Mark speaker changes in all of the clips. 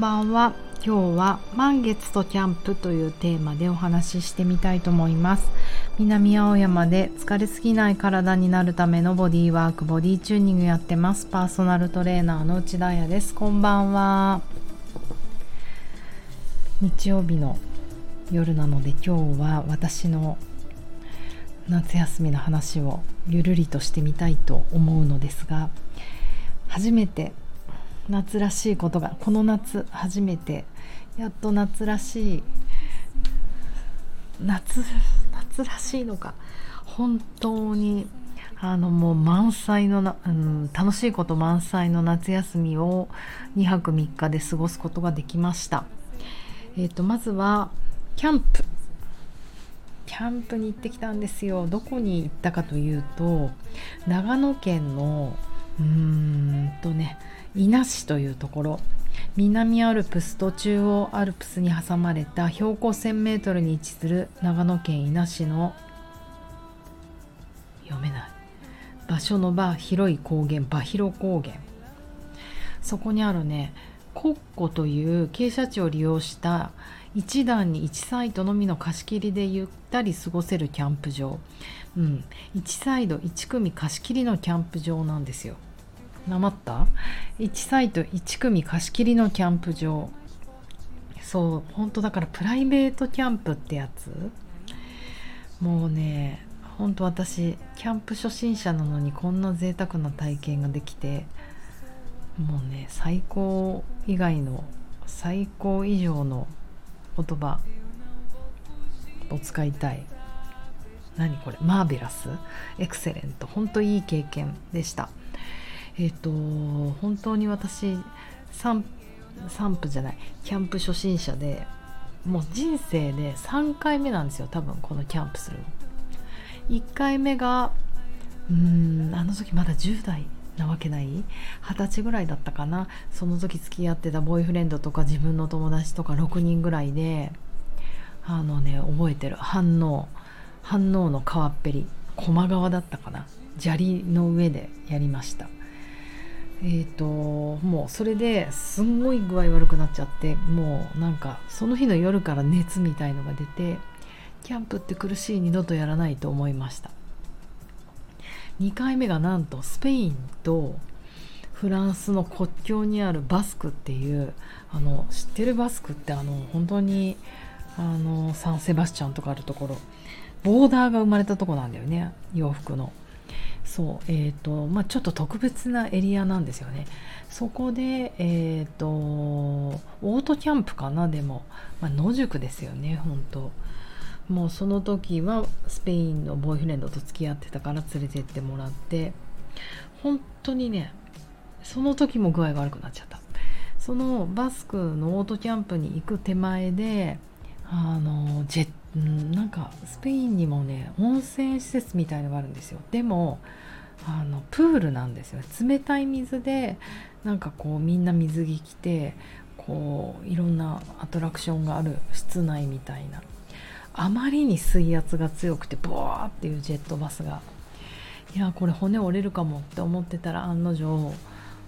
Speaker 1: んばんは。今日は満月とキャンプというテーマでお話ししてみたいと思います。南青山で疲れすぎない体になるためのボディワークボディチューニングやってます。パーソナルトレーナーの内田彩です。こんばんは。日曜日の夜なので今日は私の夏休みの話をゆるりとしてみたいと思うのですが初めて夏らしいことがこの夏初めてやっと夏らしい夏夏らしいのか本当にあのもう満載のな、うん、楽しいこと満載の夏休みを2泊3日で過ごすことができました。えーと、まずはキャンプキャンプに行ってきたんですよどこに行ったかというと長野県のうーんとね伊那市というところ。南アルプスと中央アルプスに挟まれた標高 1000m に位置する長野県伊那市の読めない。場所の場広い高原場広高原。そこにあるねコッコという傾斜地を利用した1段に1サイドのみの貸し切りでゆったり過ごせるキャンプ場、うん、1サイド1組貸し切りのキャンプ場なんですよ。なまった？1サイト1組貸し切りのキャンプ場。そう本当だからプライベートキャンプってやつ？もうね本当私キャンプ初心者なのにこんな贅沢な体験ができてもうね最高以外の最高以上の言葉を使いたい。何これ？マーベラス？エクセレント。本当いい経験でした。えっ、と本当に私散散歩じゃないキャンプ初心者でもう人生で3回目なんですよ多分このキャンプするの。1回目がうんあの時まだ10代なわけない二十歳ぐらいだったかな。その時付き合ってたボーイフレンドとか自分の友達とか6人ぐらいであのね覚えてる。反応反応の川っぺり駒川だったかな。砂利の上でやりました。えーと、もうそれですんごい具合悪くなっちゃってもうなんかその日の夜から熱みたいのが出てキャンプって苦しい二度とやらないと思いました。2回目がなんとスペインとフランスの国境にあるバスクっていうあの知ってるバスクってあの本当にあのサンセバスチャンとかあるところボーダーが生まれたとこなんだよね洋服の。そうえーとまあ、ちょっと特別なエリアなんですよね。そこで、えーと、オートキャンプかなでも、まあ、野宿ですよね本当。もうその時はスペインのボーイフレンドと付き合ってたから連れてってもらって。本当にねその時も具合が悪くなっちゃった。そのバスクのオートキャンプに行く手前であのジェッうんなんかスペインにもね温泉施設みたいのがあるんですよ。でもあのプールなんですよ。冷たい水でなんかこうみんな水着着てこういろんなアトラクションがある室内みたいな。あまりに水圧が強くてボワーっていうジェットバスが。いやこれ骨折れるかもって思ってたら案の定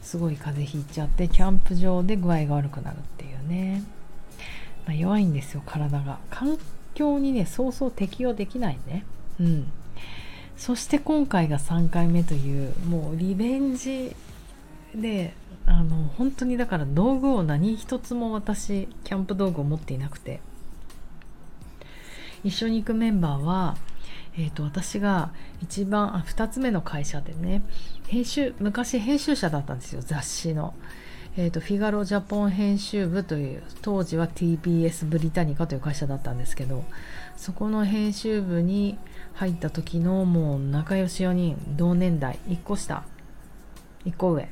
Speaker 1: すごい風邪ひいちゃってキャンプ場で具合が悪くなるっていうね、まあ、弱いんですよ体が。環境にねそうそう適応できないね。うん。そして今回が3回目というもうリベンジであの本当にだから道具を何一つも私キャンプ道具を持っていなくて。一緒に行くメンバーは、えーと、私が一番あ2つ目の会社でね編集昔編集者だったんですよ雑誌の。えーと、フィガロジャポン編集部という当時は TBS ブリタニカという会社だったんですけどそこの編集部に入った時のもう仲良し4人同年代1個下1個上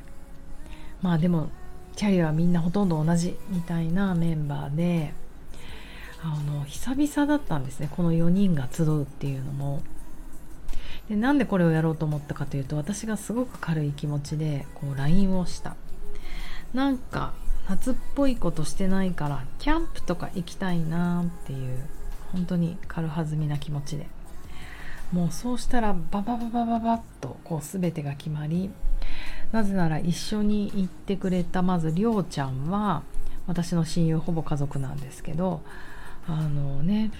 Speaker 1: まあでもキャリアはみんなほとんど同じみたいなメンバーであの久々だったんですねこの4人が集うっていうのも。でなんでこれをやろうと思ったかというと私がすごく軽い気持ちでこう LINE をしたなんか夏っぽいことしてないからキャンプとか行きたいなっていう本当に軽はずみな気持ちで。もうそうしたらババババババッとこう全てが決まりなぜなら一緒に行ってくれたまずりょうちゃんは私の親友ほぼ家族なんですけどあのね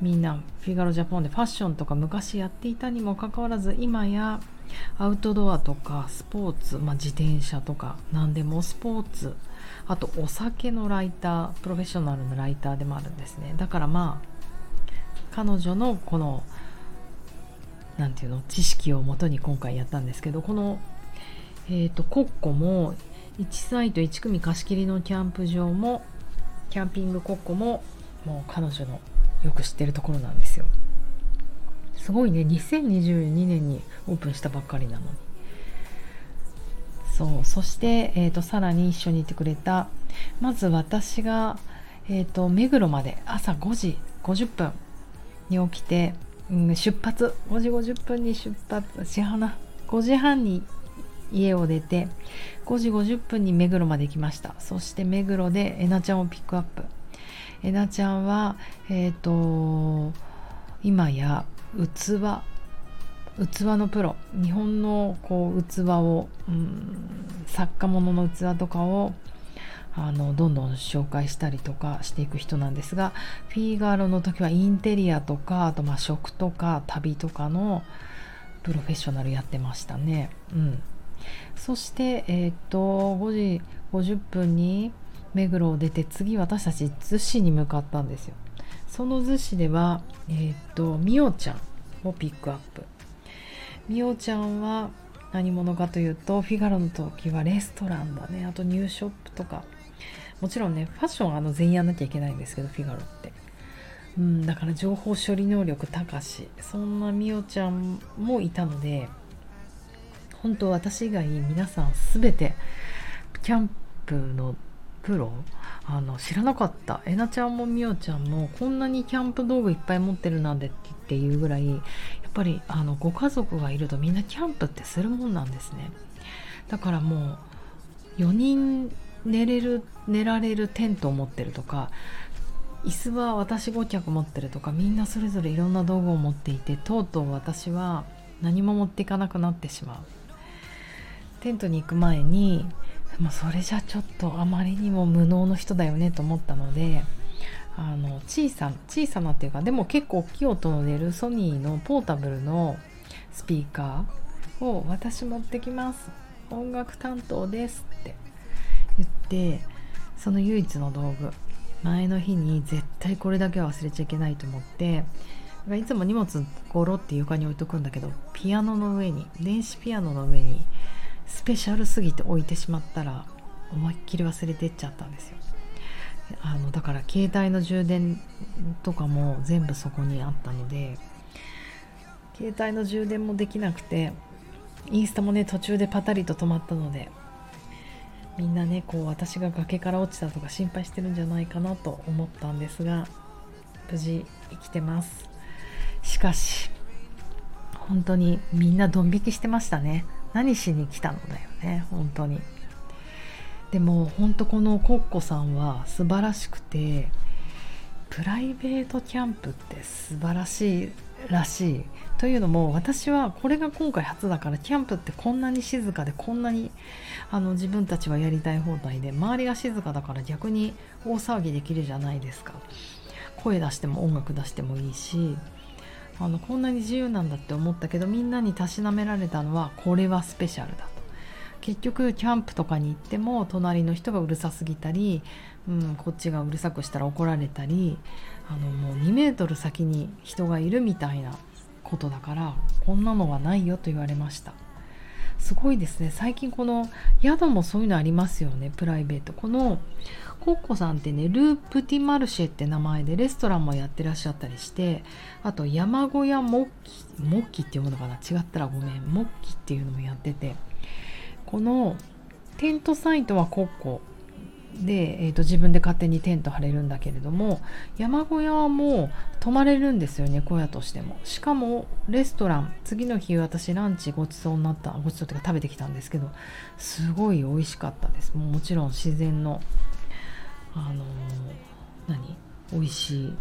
Speaker 1: みんなフィガロジャポンでファッションとか昔やっていたにもかかわらず今やアウトドアとかスポーツ、まあ、自転車とか何でもスポーツ。あとお酒のライタープロフェッショナルのライターでもあるんですね。だからまあ彼女のこの何て言うの知識をもとに今回やったんですけどこの、えーと、コッコも1サイト1組貸し切りのキャンプ場もキャンピングコッコももう彼女のよく知ってるところなんですよ。すごいね。2022年にオープンしたばっかりなのに。そう。そして、えーと、さらに一緒にいてくれたまず私が、えーと、目黒まで朝5時50分に起きて、うん、出発。5時50分に出発。しはな。5時半に家を出て5時50分に目黒まで行きました。そして目黒でえなちゃんをピックアップ。えなちゃんはえっ、ー、と今や器器のプロ日本のこう器を、うん、作家物の器とかをあのどんどん紹介したりとかしていく人なんですがフィーガーロの時はインテリアとかあとまあ食とか旅とかのプロフェッショナルやってましたね。うん、そしてえっ、と5時50分に目黒を出て次私たち逗子に向かったんですよ。その逗子ではえっ、とみおちゃんをピックアップ。みおちゃんは何者かというとフィガロの時はレストランだね。あとニューショップとか。もちろんねファッションあの全員やんなきゃいけないんですけどフィガロって。うんだから情報処理能力高し。そんなみおちゃんもいたので本当私以外皆さん全てキャンプのプロあの知らなかった。えなちゃんもみおちゃんもこんなにキャンプ道具いっぱい持ってるなんでっていうぐらいやっぱりあのご家族がいるとみんなキャンプってするもんなんですね。だからもう4人寝れる寝られるテントを持ってるとか椅子は私5脚持ってるとかみんなそれぞれいろんな道具を持っていてとうとう私は何も持っていかなくなってしまう。テントに行く前にま、それじゃちょっとあまりにも無能の人だよねと思ったのであの小さ小さなっていうかでも結構大きい音の出るソニーのポータブルのスピーカーを私持ってきます。音楽担当ですって言ってその唯一の道具前の日に絶対これだけは忘れちゃいけないと思っていつも荷物ゴロって床に置いとくんだけどピアノの上に電子ピアノの上にスペシャルすぎて置いてしまったら思いっきり忘れてっちゃったんですよ。あのだから携帯の充電とかも全部そこにあったので携帯の充電もできなくてインスタもね途中でパタリと止まったのでみんなねこう私が崖から落ちたとか心配してるんじゃないかなと思ったんですが無事生きてます。しかし本当にみんなドン引きしてましたね。何しに来たのだよね本当に。でも本当このコッコさんは素晴らしくてプライベートキャンプって素晴らしいらしい。というのも私はこれが今回初だからキャンプってこんなに静かでこんなにあの自分たちはやりたい放題で周りが静かだから逆に大騒ぎできるじゃないですか。声出しても音楽出してもいいし。あのこんなに自由なんだって思ったけどみんなにたしなめられたのはこれはスペシャルだと。結局キャンプとかに行っても隣の人がうるさすぎたり、うん、こっちがうるさくしたら怒られたりあのもう2メートル先に人がいるみたいなことだからこんなのはないよと言われました。すごいですね。最近この宿もそういうのありますよね。プライベート。このコッコさんってねループティマルシェって名前でレストランもやってらっしゃったりしてあと山小屋モッキモッキっていうものかな？違ったらごめん。モッキっていうのもやってて。このテントサイトはコッコ。で、えーと、自分で勝手にテント張れるんだけれども山小屋はもう泊まれるんですよね小屋としても。しかもレストラン次の日私ランチごちそうになったごちそうというか食べてきたんですけどすごい美味しかったです。もうもちろん自然のあの何？美味しい。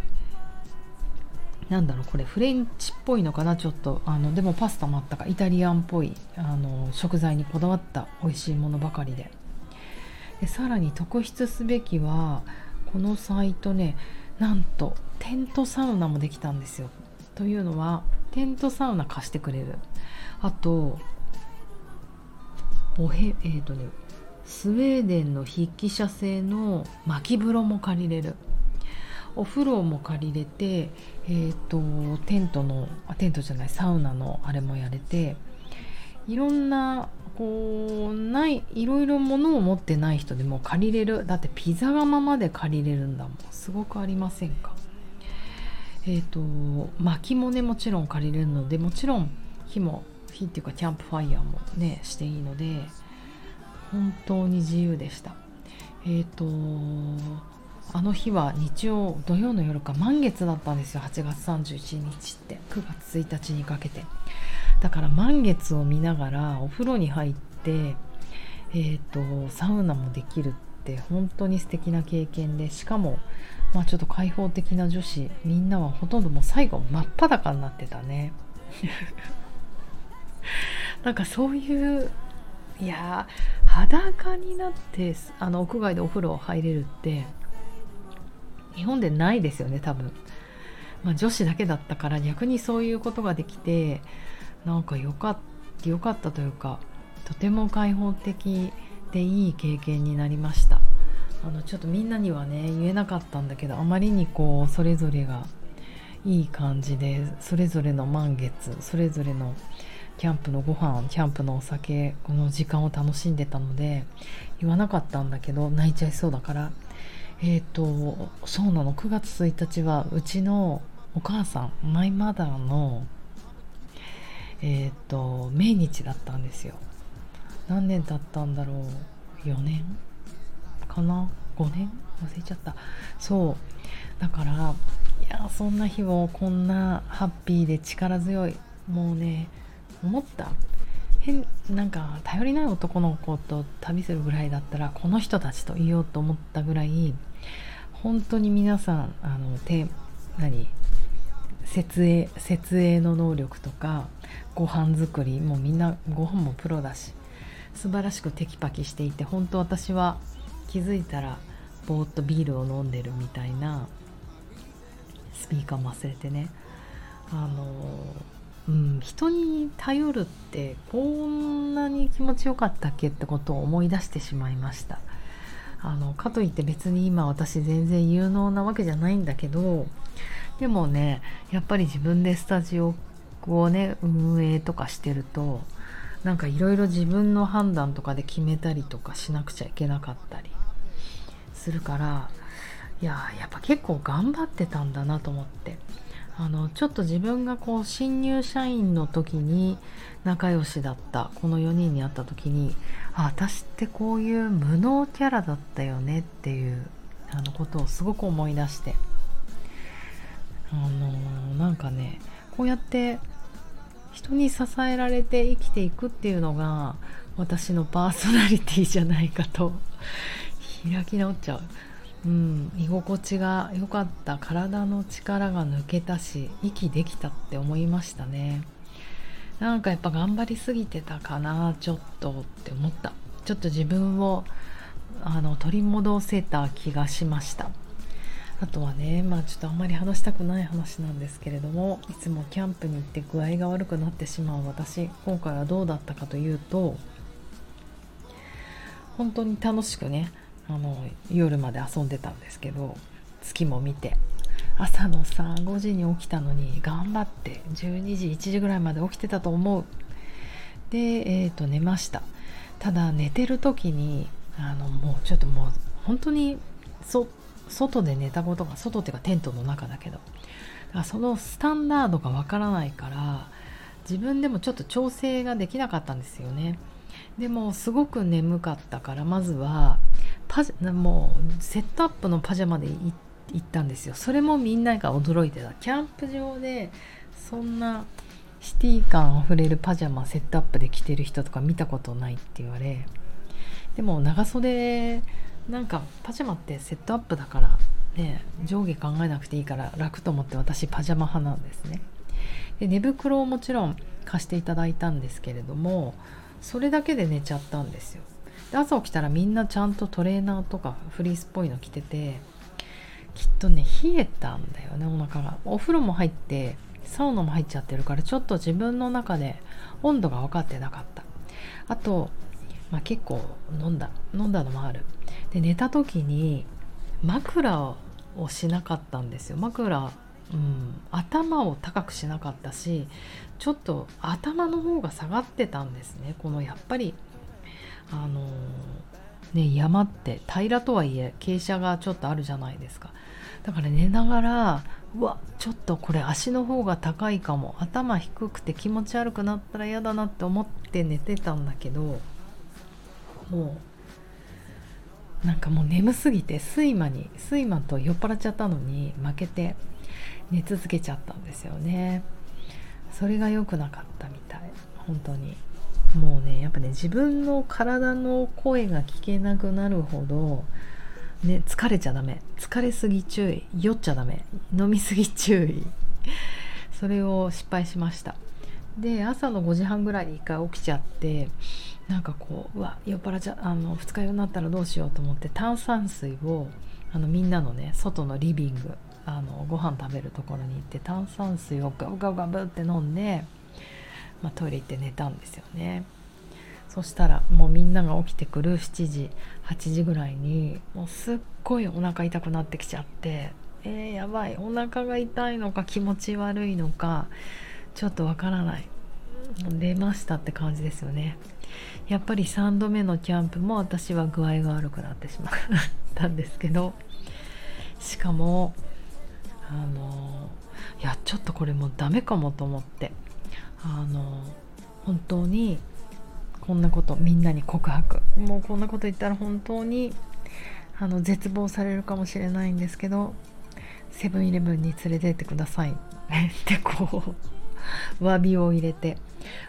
Speaker 1: なんだろうこれフレンチっぽいのかな？ちょっとあのでもパスタもあったか。イタリアンっぽいあの食材にこだわった美味しいものばかりで。でさらに特筆すべきはこのサイトねなんとテントサウナもできたんですよ。というのはテントサウナ貸してくれる。あとおへえっ、ー、とねスウェーデンの筆記者製の巻風呂も借りれる。お風呂も借りれてえっ、ー、とテントのテントじゃないサウナのあれもやれていろんなこうないいろいろ物を持ってない人でも借りれる。だってピザ窯まで借りれるんだもん。すごくありませんか？えっ、ー、と薪もねもちろん借りれるのでもちろん火も火っていうかキャンプファイヤーもねしていいので本当に自由でした。えっ、ー、とあの日は日曜土曜の夜か満月だったんですよ。8月31日って。9月1日にかけて。だから満月を見ながらお風呂に入ってえーと、サウナもできるって本当に素敵な経験でしかも、まあ、ちょっと開放的な女子みんなはほとんどもう最後真っ裸になってたね。なんかそういういや裸になってあの屋外でお風呂入れるって日本でないですよね多分、まあ、女子だけだったから逆にそういうことができてなんかよかったよかったというかとても開放的でいい経験になりました。あのちょっとみんなにはね言えなかったんだけどあまりにこうそれぞれがいい感じでそれぞれの満月それぞれのキャンプのご飯キャンプのお酒この時間を楽しんでたので言わなかったんだけど泣いちゃいそうだから。えっ、ー、とそうなの。9月1日はうちのお母さんマイマダーのえっ、ー、と命日だったんですよ。何年経ったんだろう？4年？かな？5年？忘れちゃった。そう。だからいやそんな日をこんなハッピーで力強い。もうね思った。変なんか頼りない男の子と旅するぐらいだったらこの人たちといようと思ったぐらい本当に皆さんあのて何？設営設営の能力とかご飯作りもうみんなご飯もプロだし素晴らしくテキパキしていて本当私は気づいたらぼーっとビールを飲んでるみたいなスピーカーも忘れてね。あのうん、人に頼るってこんなに気持ちよかったっけってことを思い出してしまいました。あのかといって別に今私全然有能なわけじゃないんだけどでもねやっぱり自分でスタジオをね運営とかしてるとなんかいろいろ自分の判断とかで決めたりとかしなくちゃいけなかったりするからいややっぱ結構頑張ってたんだなと思って。あのちょっと自分がこう新入社員の時に仲良しだったこの4人に会った時にあ私ってこういう無能キャラだったよねっていうあのことをすごく思い出して。あのなんかねこうやって人に支えられて生きていくっていうのが私のパーソナリティじゃないかと開き直っちゃう。うん、居心地が良かった体の力が抜けたし息できたって思いましたね。なんかやっぱ頑張りすぎてたかなちょっとって思った。ちょっと自分をあの取り戻せた気がしました。あとはねまあちょっとあんまり話したくない話なんですけれどもいつもキャンプに行って具合が悪くなってしまう私今回はどうだったかというと本当に楽しくねあの夜まで遊んでたんですけど月も見て朝のさ5時に起きたのに頑張って12時1時ぐらいまで起きてたと思う。でえー、と寝ました。ただ寝てる時にあのもうちょっともう本当にそっ外で寝たことが外っていうかテントの中だけど。だからそのスタンダードがわからないから自分でもちょっと調整ができなかったんですよね。でもすごく眠かったからまずはパジもうセットアップのパジャマで行ったんですよ。それもみんなが驚いてた。キャンプ場でそんなシティ感あふれるパジャマセットアップで着てる人とか見たことないって言われでも長袖なんかパジャマってセットアップだからね上下考えなくていいから楽と思って私パジャマ派なんですね。で寝袋をもちろん貸していただいたんですけれどもそれだけで寝ちゃったんですよ。で朝起きたらみんなちゃんとトレーナーとかフリースっぽいの着ててきっとね冷えたんだよねお腹が。お風呂も入ってサウナも入っちゃってるからちょっと自分の中で温度が分かってなかった。あと、まあ、結構飲んだ飲んだのもある。で寝た時に枕をしなかったんですよ。枕うん、頭を高くしなかったしちょっと頭の方が下がってたんですね。このやっぱりあのね山って平らとはいえ傾斜がちょっとあるじゃないですか。だから寝ながらうわちょっとこれ足の方が高いかも。頭低くて気持ち悪くなったら嫌だなって思って寝てたんだけどもうなんかもう眠すぎて睡魔に睡魔と酔っ払っちゃったのに負けて寝続けちゃったんですよね。それが良くなかったみたい。本当に。もうねやっぱね自分の体の声が聞けなくなるほどね疲れちゃダメ。疲れすぎ注意。酔っちゃダメ。飲みすぎ注意。それを失敗しました。で朝の5時半ぐらいに1回起きちゃってなんかこううわ酔っ払っちゃあの二日酔いになったらどうしようと思って炭酸水をあのみんなのね外のリビングあのご飯食べるところに行って炭酸水をガブガブガブって飲んで、まあ、トイレ行って寝たんですよね。そしたらもうみんなが起きてくる7時8時ぐらいにもうすっごいお腹痛くなってきちゃってえー、やばいお腹が痛いのか気持ち悪いのかちょっとわからない。出ましたって感じですよね。やっぱり3度目のキャンプも私は具合が悪くなってしまったんですけどしかもあのいやちょっとこれもうダメかもと思ってあの本当にこんなことみんなに告白。もうこんなこと言ったら本当にあの絶望されるかもしれないんですけどセブンイレブンに連れてってくださいってこう 詫びを入れて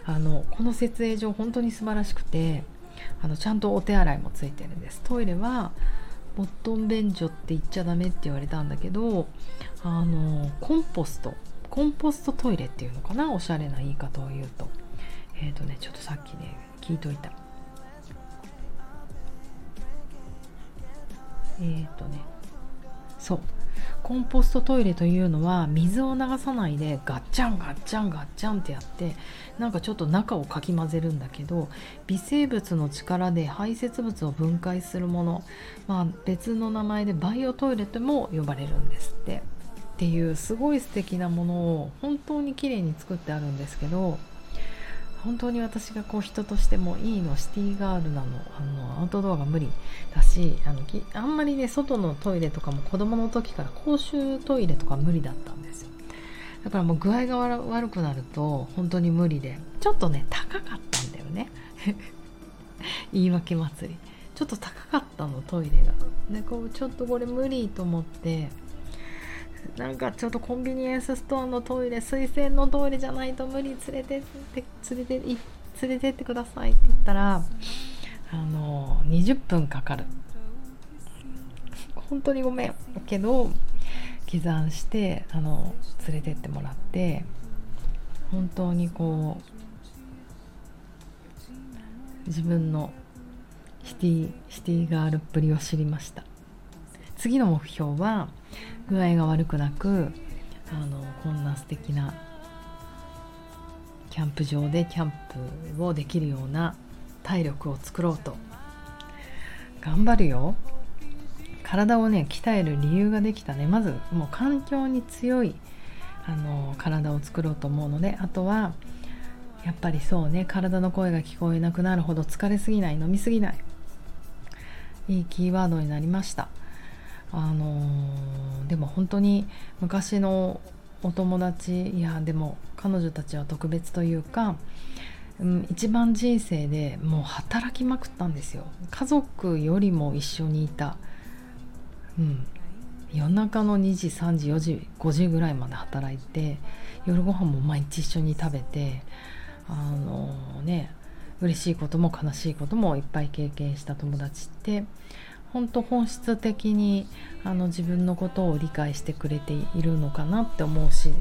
Speaker 1: あのこの設営上本当に素晴らしくてあのちゃんとお手洗いもついてるんです。トイレはボットン便所って言っちゃダメって言われたんだけどあのコンポストコンポストトイレっていうのかな？おしゃれな言い方を言うと。えっ、ー、とねちょっとさっきね聞いといた。えっ、ー、とねそう。コンポストトイレというのは水を流さないでガッチャンガッチャンガッチャンってやってなんかちょっと中をかき混ぜるんだけど微生物の力で排泄物を分解するもの、まあ、別の名前でバイオトイレとも呼ばれるんですって。っていうすごい素敵なものを本当に綺麗に作ってあるんですけど本当に私がこう人としてもいいのシティガールなのあのアウトドアが無理だしあのあんまりね外のトイレとかも子供の時から公衆トイレとか無理だったんですよ。だからもう具合が悪くなると本当に無理でちょっとね高かったんだよね。言い訳祭り。ちょっと高かったのトイレが。でこうちょっとこれ無理と思ってなんかちょっとコンビニエンスストアのトイレ推薦のトイレじゃないと無理連れてって連れて連れてってくださいって言ったらあの20分かかる。本当にごめんけど刻んしてあの連れてってもらって本当にこう自分のシティシティガールっぷりを知りました。次の目標は具合が悪くなくあのこんな素敵なキャンプ場でキャンプをできるような体力を作ろうと。頑張るよ。体をね鍛える理由ができたね。まずもう環境に強いあの体を作ろうと思うのであとはやっぱりそうね体の声が聞こえなくなるほど疲れすぎない飲みすぎない。いいキーワードになりました。あのー、でも本当に昔のお友達いやでも彼女たちは特別というか、うん、一番人生でもう働きまくったんですよ。家族よりも一緒にいた、うん、夜中の2時3時4時5時ぐらいまで働いて夜ご飯も毎日一緒に食べてあのー、ね嬉しいことも悲しいこともいっぱい経験した友達って本当本質的にあの自分のことを理解してくれているのかなって思うし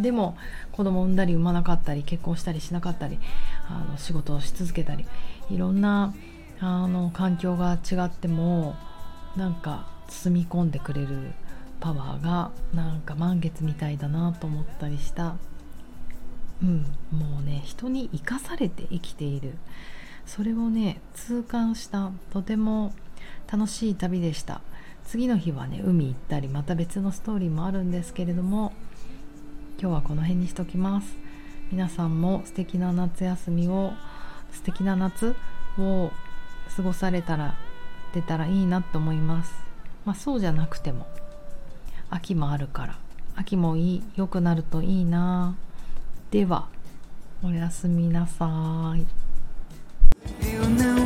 Speaker 1: でも子供産んだり産まなかったり結婚したりしなかったりあの仕事をし続けたりいろんなあの環境が違ってもなんか包み込んでくれるパワーがなんか満月みたいだなと思ったりした。うんもうね人に生かされて生きている。それをね痛感したとても楽しい旅でした。次の日はね海行ったりまた別のストーリーもあるんですけれども今日はこの辺にしときます。皆さんも素敵な夏休みを素敵な夏を過ごされたら出たらいいなと思います。まあそうじゃなくても秋もあるから秋もいい良くなるといいな。ではおやすみなさい。Eu know.